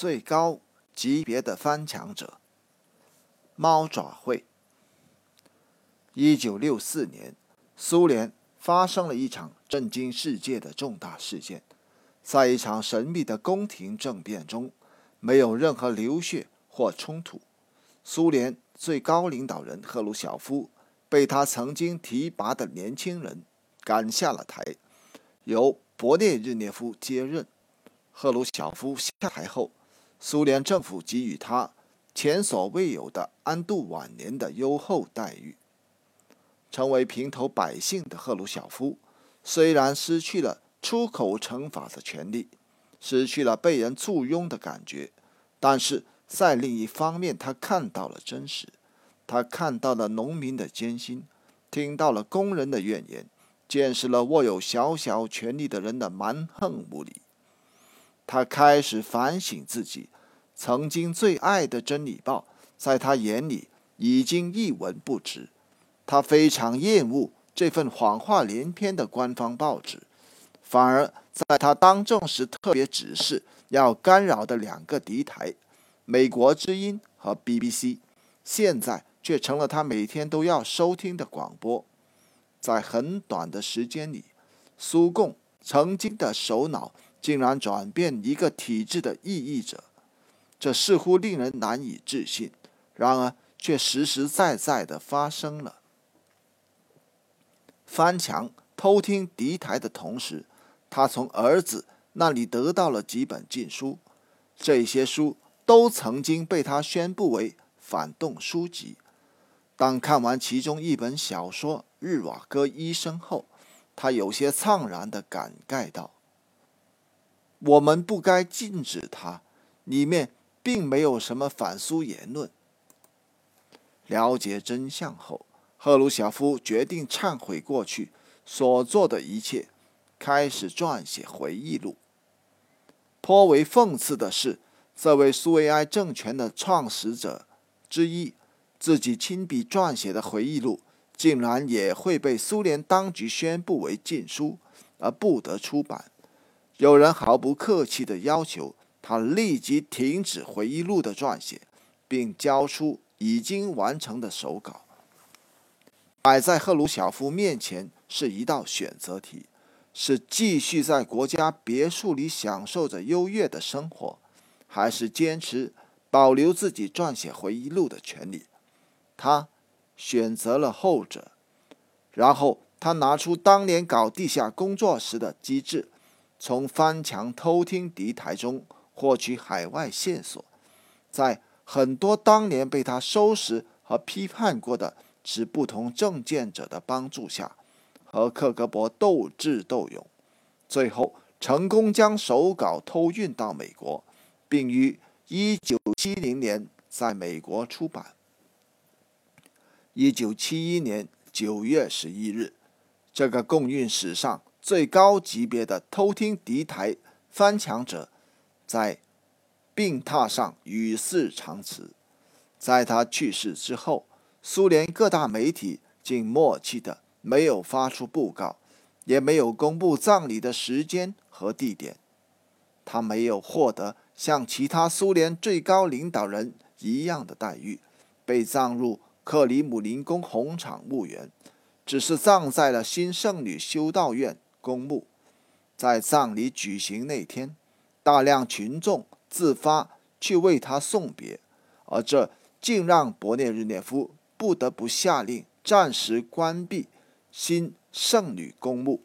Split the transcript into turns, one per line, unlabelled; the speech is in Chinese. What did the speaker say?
最高级别的翻墙者——猫爪会。一九六四年，苏联发生了一场震惊世界的重大事件，在一场神秘的宫廷政变中，没有任何流血或冲突。苏联最高领导人赫鲁晓夫被他曾经提拔的年轻人赶下了台，由勃列日涅夫接任。赫鲁晓夫下台后，苏联政府给予他前所未有的安度晚年的优厚待遇。成为平头百姓的赫鲁晓夫，虽然失去了出口惩罚的权利，失去了被人簇拥的感觉，但是在另一方面，他看到了真实，他看到了农民的艰辛，听到了工人的怨言，见识了握有小小权力的人的蛮横无理。他开始反省自己，曾经最爱的《真理报》在他眼里已经一文不值。他非常厌恶这份谎话连篇的官方报纸，反而在他当政时特别指示要干扰的两个敌台《美国之音》和 BBC，现在却成了他每天都要收听的广播。在很短的时间里，苏共曾经的首脑。竟然转变一个体制的异议者，这似乎令人难以置信，然而却实实在在的发生了。翻墙偷听敌台的同时，他从儿子那里得到了几本禁书，这些书都曾经被他宣布为反动书籍。当看完其中一本小说《日瓦戈医生》后，他有些怅然的感慨道。我们不该禁止它，里面并没有什么反苏言论。了解真相后，赫鲁晓夫决定忏悔过去所做的一切，开始撰写回忆录。颇为讽刺的是，这位苏维埃政权的创始者之一，自己亲笔撰写的回忆录，竟然也会被苏联当局宣布为禁书，而不得出版。有人毫不客气地要求他立即停止回忆录的撰写，并交出已经完成的手稿。摆在赫鲁晓夫面前是一道选择题：是继续在国家别墅里享受着优越的生活，还是坚持保留自己撰写回忆录的权利？他选择了后者。然后他拿出当年搞地下工作时的机智。从翻墙偷听敌台中获取海外线索，在很多当年被他收拾和批判过的持不同政见者的帮助下，和克格勃斗智斗勇，最后成功将手稿偷运到美国，并于一九七零年在美国出版。一九七一年九月十一日，这个共运史上。最高级别的偷听敌台翻墙者，在病榻上与世长辞。在他去世之后，苏联各大媒体竟默契的没有发出布告，也没有公布葬礼的时间和地点。他没有获得像其他苏联最高领导人一样的待遇，被葬入克里姆林宫红场墓园，只是葬在了新圣女修道院。公墓，在葬礼举行那天，大量群众自发去为他送别，而这竟让勃列日涅夫不得不下令暂时关闭新圣女公墓。